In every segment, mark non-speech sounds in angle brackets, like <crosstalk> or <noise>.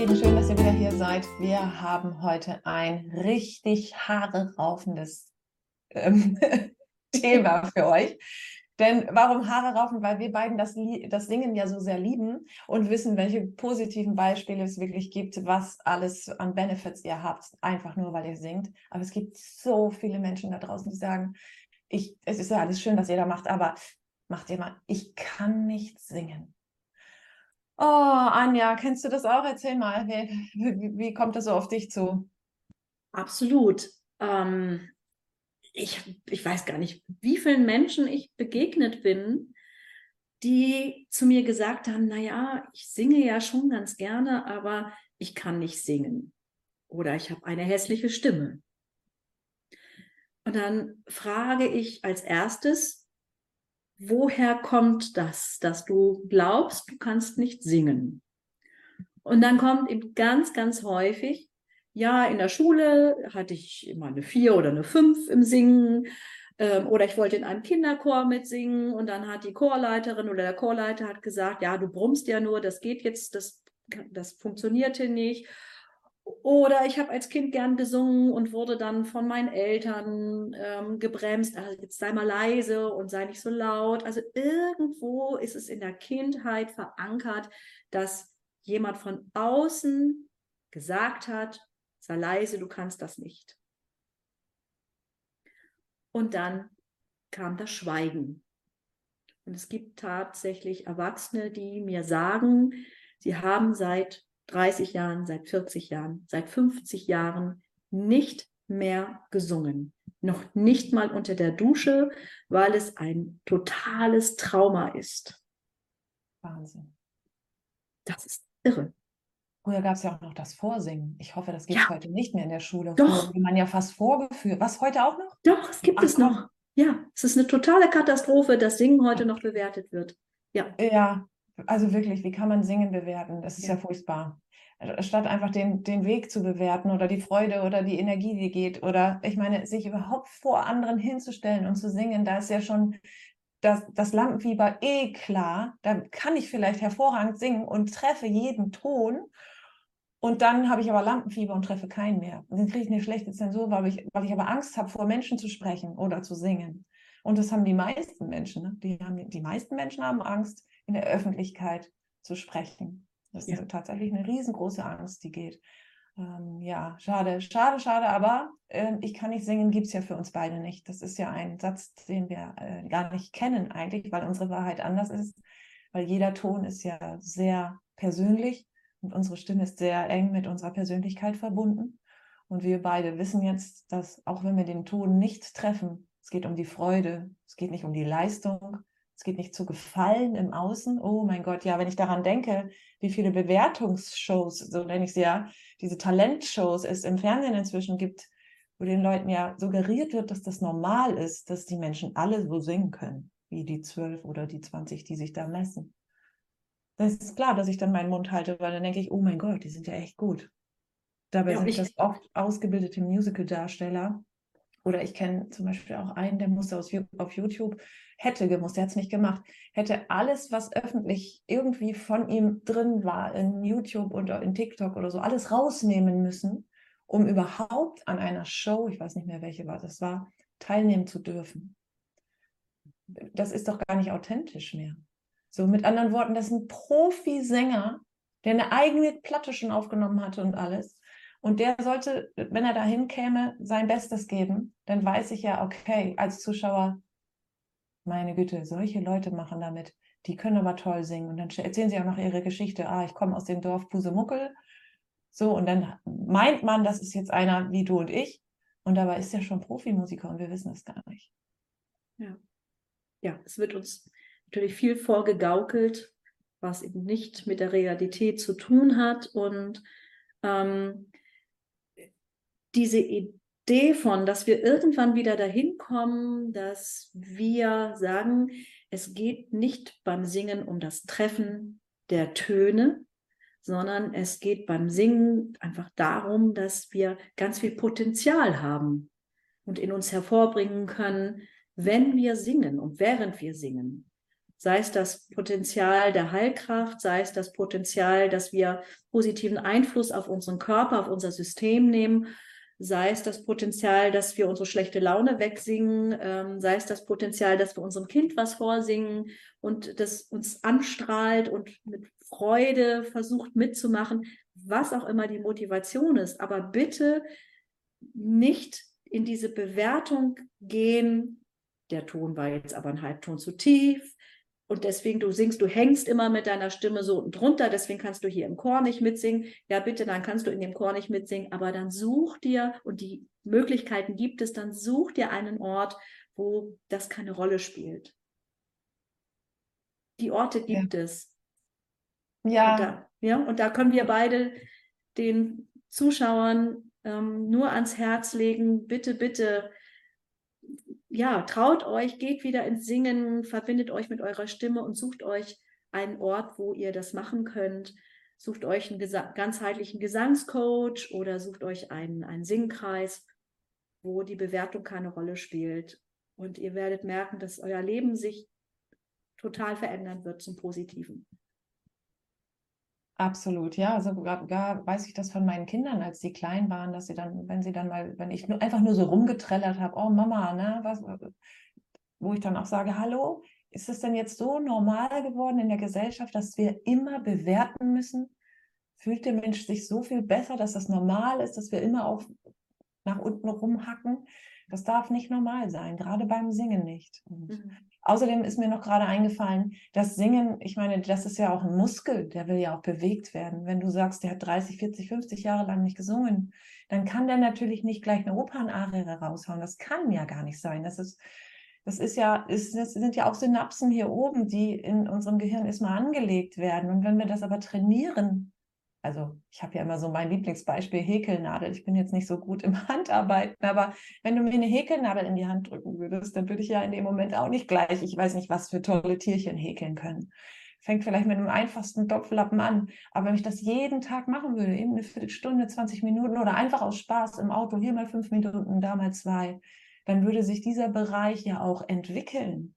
Lieben, schön, dass ihr wieder hier seid. Wir haben heute ein richtig haare raufendes ähm, <laughs> Thema für euch. Denn warum Haare raufen? Weil wir beiden das, das Singen ja so sehr lieben und wissen, welche positiven Beispiele es wirklich gibt, was alles an Benefits ihr habt, einfach nur weil ihr singt. Aber es gibt so viele Menschen da draußen, die sagen, ich, es ist ja alles schön, was ihr da macht, aber macht ihr mal, ich kann nicht singen. Oh, Anja, kennst du das auch? Erzähl mal, wie, wie, wie kommt das so auf dich zu? Absolut. Ähm, ich, ich weiß gar nicht, wie vielen Menschen ich begegnet bin, die zu mir gesagt haben, naja, ich singe ja schon ganz gerne, aber ich kann nicht singen. Oder ich habe eine hässliche Stimme. Und dann frage ich als erstes, woher kommt das, dass du glaubst, du kannst nicht singen? Und dann kommt eben ganz, ganz häufig, ja, in der Schule hatte ich immer eine vier oder eine fünf im Singen. Ähm, oder ich wollte in einem Kinderchor mitsingen und dann hat die Chorleiterin oder der Chorleiter hat gesagt, ja, du brummst ja nur, das geht jetzt, das, das funktionierte nicht. Oder ich habe als Kind gern gesungen und wurde dann von meinen Eltern ähm, gebremst. Also jetzt sei mal leise und sei nicht so laut. Also irgendwo ist es in der Kindheit verankert, dass jemand von außen gesagt hat, sei leise, du kannst das nicht. Und dann kam das Schweigen. Und es gibt tatsächlich Erwachsene, die mir sagen, sie haben seit 30 Jahren, seit 40 Jahren, seit 50 Jahren nicht mehr gesungen. Noch nicht mal unter der Dusche, weil es ein totales Trauma ist. Wahnsinn. Das ist irre. Früher gab es ja auch noch das Vorsingen. Ich hoffe, das gibt es ja. heute nicht mehr in der Schule. Doch. Früher man ja fast vorgeführt. Was heute auch noch? Doch, es gibt Ach, es noch. Ja, es ist eine totale Katastrophe, dass Singen heute noch bewertet wird. Ja. Ja, also wirklich, wie kann man Singen bewerten? Das ist ja, ja furchtbar. Statt einfach den, den Weg zu bewerten oder die Freude oder die Energie, die geht. Oder ich meine, sich überhaupt vor anderen hinzustellen und zu singen, da ist ja schon das, das Lampenfieber eh klar. Da kann ich vielleicht hervorragend singen und treffe jeden Ton. Und dann habe ich aber Lampenfieber und treffe keinen mehr. Und dann kriege ich eine schlechte Zensur, weil ich, weil ich aber Angst habe, vor Menschen zu sprechen oder zu singen. Und das haben die meisten Menschen. Ne? Die, haben, die meisten Menschen haben Angst, in der Öffentlichkeit zu sprechen. Das ist ja. tatsächlich eine riesengroße Angst, die geht. Ähm, ja, schade, schade, schade, aber äh, ich kann nicht singen, gibt es ja für uns beide nicht. Das ist ja ein Satz, den wir äh, gar nicht kennen eigentlich, weil unsere Wahrheit anders ist, weil jeder Ton ist ja sehr persönlich und unsere Stimme ist sehr eng mit unserer Persönlichkeit verbunden. Und wir beide wissen jetzt, dass auch wenn wir den Ton nicht treffen, es geht um die Freude, es geht nicht um die Leistung, es geht nicht zu gefallen im Außen. Oh mein Gott, ja, wenn ich daran denke, wie viele Bewertungsshows, so nenne ich sie ja, diese Talentshows es im Fernsehen inzwischen gibt, wo den Leuten ja suggeriert wird, dass das normal ist, dass die Menschen alle so singen können, wie die zwölf oder die zwanzig, die sich da messen. Das ist klar, dass ich dann meinen Mund halte, weil dann denke ich, oh mein Gott, die sind ja echt gut. Dabei ja, sind das oft ausgebildete Musical-Darsteller, oder ich kenne zum Beispiel auch einen, der musste aus, auf YouTube, hätte gemusst, der hat es nicht gemacht, hätte alles, was öffentlich irgendwie von ihm drin war, in YouTube oder in TikTok oder so, alles rausnehmen müssen, um überhaupt an einer Show, ich weiß nicht mehr welche war das war, teilnehmen zu dürfen. Das ist doch gar nicht authentisch mehr. So mit anderen Worten, das ist ein Profisänger, der eine eigene Platte schon aufgenommen hatte und alles. Und der sollte, wenn er dahin käme, sein Bestes geben. Dann weiß ich ja, okay, als Zuschauer, meine Güte, solche Leute machen damit. Die können aber toll singen. Und dann erzählen sie auch noch ihre Geschichte. Ah, ich komme aus dem Dorf Pusemuckel. So, und dann meint man, das ist jetzt einer wie du und ich. Und dabei ist er schon Profimusiker und wir wissen es gar nicht. Ja. Ja, es wird uns natürlich viel vorgegaukelt, was eben nicht mit der Realität zu tun hat. Und ähm, diese Idee von, dass wir irgendwann wieder dahin kommen, dass wir sagen, es geht nicht beim Singen um das Treffen der Töne, sondern es geht beim Singen einfach darum, dass wir ganz viel Potenzial haben und in uns hervorbringen können, wenn wir singen und während wir singen. Sei es das Potenzial der Heilkraft, sei es das Potenzial, dass wir positiven Einfluss auf unseren Körper, auf unser System nehmen, sei es das Potenzial, dass wir unsere schlechte Laune wegsingen, ähm, sei es das Potenzial, dass wir unserem Kind was vorsingen und das uns anstrahlt und mit Freude versucht mitzumachen, was auch immer die Motivation ist. Aber bitte nicht in diese Bewertung gehen, der Ton war jetzt aber ein Halbton zu tief, und deswegen du singst, du hängst immer mit deiner Stimme so unten drunter, deswegen kannst du hier im Chor nicht mitsingen. Ja, bitte, dann kannst du in dem Chor nicht mitsingen, aber dann such dir, und die Möglichkeiten gibt es, dann such dir einen Ort, wo das keine Rolle spielt. Die Orte gibt ja. es. Ja. Und da, ja. Und da können wir beide den Zuschauern ähm, nur ans Herz legen, bitte, bitte ja, traut euch, geht wieder ins Singen, verbindet euch mit eurer Stimme und sucht euch einen Ort, wo ihr das machen könnt. Sucht euch einen Gesa ganzheitlichen Gesangscoach oder sucht euch einen, einen Singkreis, wo die Bewertung keine Rolle spielt. Und ihr werdet merken, dass euer Leben sich total verändern wird zum Positiven. Absolut, ja. Sogar gar weiß ich das von meinen Kindern, als sie klein waren, dass sie dann, wenn sie dann mal, wenn ich nur, einfach nur so rumgetrellert habe, oh Mama, ne, was, wo ich dann auch sage, hallo, ist es denn jetzt so normal geworden in der Gesellschaft, dass wir immer bewerten müssen? Fühlt der Mensch sich so viel besser, dass das normal ist, dass wir immer auf nach unten rumhacken? Das darf nicht normal sein, gerade beim Singen nicht. Mhm. Außerdem ist mir noch gerade eingefallen, das Singen, ich meine, das ist ja auch ein Muskel, der will ja auch bewegt werden. Wenn du sagst, der hat 30, 40, 50 Jahre lang nicht gesungen, dann kann der natürlich nicht gleich eine Opernarie raushauen. Das kann ja gar nicht sein. Das ist, das ist ja, ist, das sind ja auch Synapsen hier oben, die in unserem Gehirn erstmal angelegt werden. Und wenn wir das aber trainieren, also ich habe ja immer so mein Lieblingsbeispiel Häkelnadel. Ich bin jetzt nicht so gut im <laughs> Handarbeiten, aber wenn du mir eine Häkelnadel in die Hand drücken würdest, dann würde ich ja in dem Moment auch nicht gleich, ich weiß nicht, was für tolle Tierchen häkeln können. Fängt vielleicht mit einem einfachsten Topflappen an, aber wenn ich das jeden Tag machen würde, eben eine Viertelstunde, 20 Minuten oder einfach aus Spaß im Auto, hier mal fünf Minuten, da mal zwei, dann würde sich dieser Bereich ja auch entwickeln.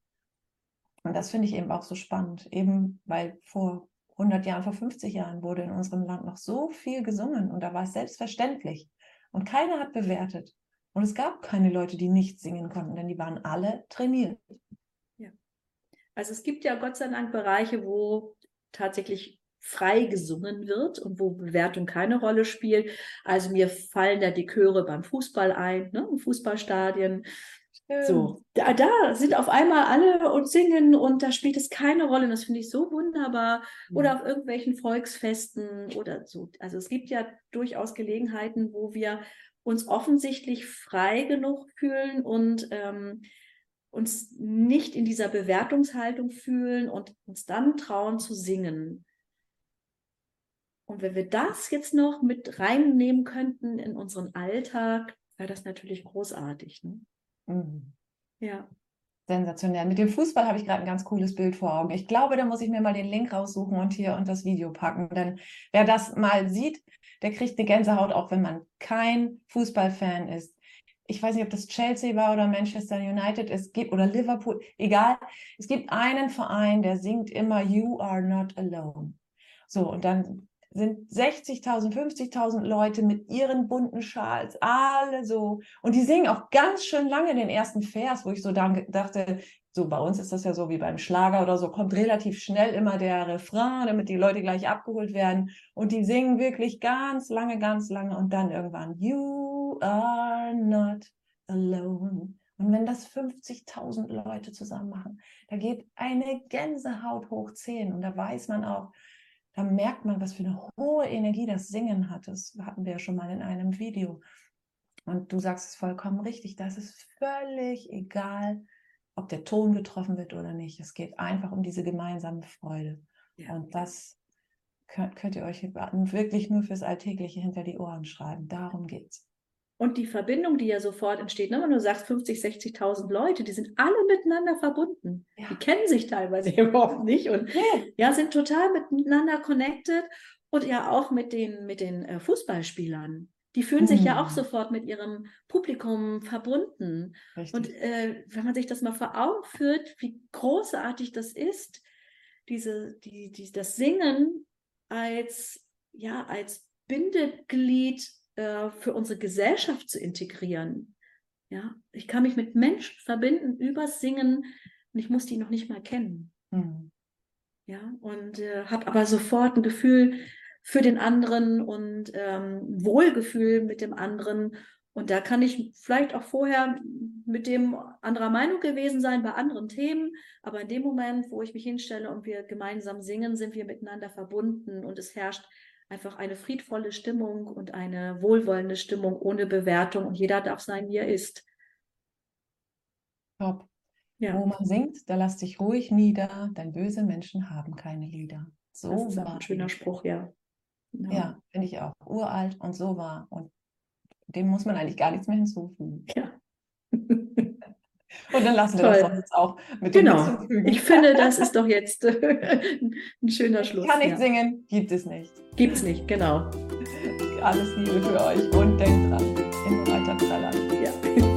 Und das finde ich eben auch so spannend, eben weil vor 100 Jahren, vor 50 Jahren wurde in unserem Land noch so viel gesungen und da war es selbstverständlich. Und keiner hat bewertet. Und es gab keine Leute, die nicht singen konnten, denn die waren alle trainiert. Ja. Also es gibt ja Gott sei Dank Bereiche, wo tatsächlich frei gesungen wird und wo Bewertung keine Rolle spielt. Also mir fallen da die Chöre beim Fußball ein, ne, im Fußballstadien. So, da, da, sind auf einmal alle und singen und da spielt es keine Rolle. Und das finde ich so wunderbar. Mhm. Oder auf irgendwelchen Volksfesten oder so. Also es gibt ja durchaus Gelegenheiten, wo wir uns offensichtlich frei genug fühlen und ähm, uns nicht in dieser Bewertungshaltung fühlen und uns dann trauen zu singen. Und wenn wir das jetzt noch mit reinnehmen könnten in unseren Alltag, wäre das natürlich großartig. Ne? Mhm. Ja. Sensationell. Mit dem Fußball habe ich gerade ein ganz cooles Bild vor Augen. Ich glaube, da muss ich mir mal den Link raussuchen und hier und das Video packen. Denn wer das mal sieht, der kriegt eine Gänsehaut, auch wenn man kein Fußballfan ist. Ich weiß nicht, ob das Chelsea war oder Manchester United, es gibt oder Liverpool, egal. Es gibt einen Verein, der singt immer You are not alone. So, und dann sind 60.000, 50.000 Leute mit ihren bunten Schals, alle so. Und die singen auch ganz schön lange den ersten Vers, wo ich so dachte, so bei uns ist das ja so wie beim Schlager oder so, kommt relativ schnell immer der Refrain, damit die Leute gleich abgeholt werden. Und die singen wirklich ganz lange, ganz lange und dann irgendwann, You are not alone. Und wenn das 50.000 Leute zusammen machen, da geht eine Gänsehaut hoch 10 und da weiß man auch, da merkt man, was für eine hohe Energie das Singen hat. Das hatten wir ja schon mal in einem Video. Und du sagst es vollkommen richtig, das ist völlig egal, ob der Ton getroffen wird oder nicht. Es geht einfach um diese gemeinsame Freude. Ja. Und das könnt, könnt, ihr euch wirklich nur fürs Alltägliche hinter die Ohren schreiben. Darum geht's. Und die Verbindung, die ja sofort entsteht, ne? wenn du sagst 50, 60.000 Leute, die sind alle miteinander verbunden. Ja. Die kennen sich teilweise <laughs> überhaupt nicht und ja. ja. sind total miteinander connected und ja auch mit den, mit den äh, Fußballspielern. Die fühlen sich ja auch mhm. sofort mit ihrem Publikum verbunden. Richtig. Und äh, wenn man sich das mal vor Augen führt, wie großartig das ist, diese, die, die, das Singen als, ja, als Bindeglied äh, für unsere Gesellschaft zu integrieren. Ja, ich kann mich mit Menschen verbinden übers Singen und ich muss die noch nicht mal kennen. Mhm. Ja, und äh, habe aber sofort ein Gefühl für den anderen und ähm, Wohlgefühl mit dem anderen. Und da kann ich vielleicht auch vorher mit dem anderer Meinung gewesen sein bei anderen Themen, aber in dem Moment, wo ich mich hinstelle und wir gemeinsam singen, sind wir miteinander verbunden und es herrscht einfach eine friedvolle Stimmung und eine wohlwollende Stimmung ohne Bewertung und jeder darf sein, wie er ist. Top. Ja. Wo man singt, da lass dich ruhig nieder, denn böse Menschen haben keine Lieder. So das ist ein schöner Spruch, ja. Ja, ja finde ich auch. Uralt und so war. Und dem muss man eigentlich gar nichts mehr hinzufügen. Ja. Und dann lassen wir Toll. das jetzt auch mit dem Genau. Ich finde, das ist doch jetzt äh, ein schöner Schluss. Kann ich ja. singen? Gibt es nicht. Gibt es nicht, genau. Alles Liebe für euch und denkt dran, im weiter. Ja.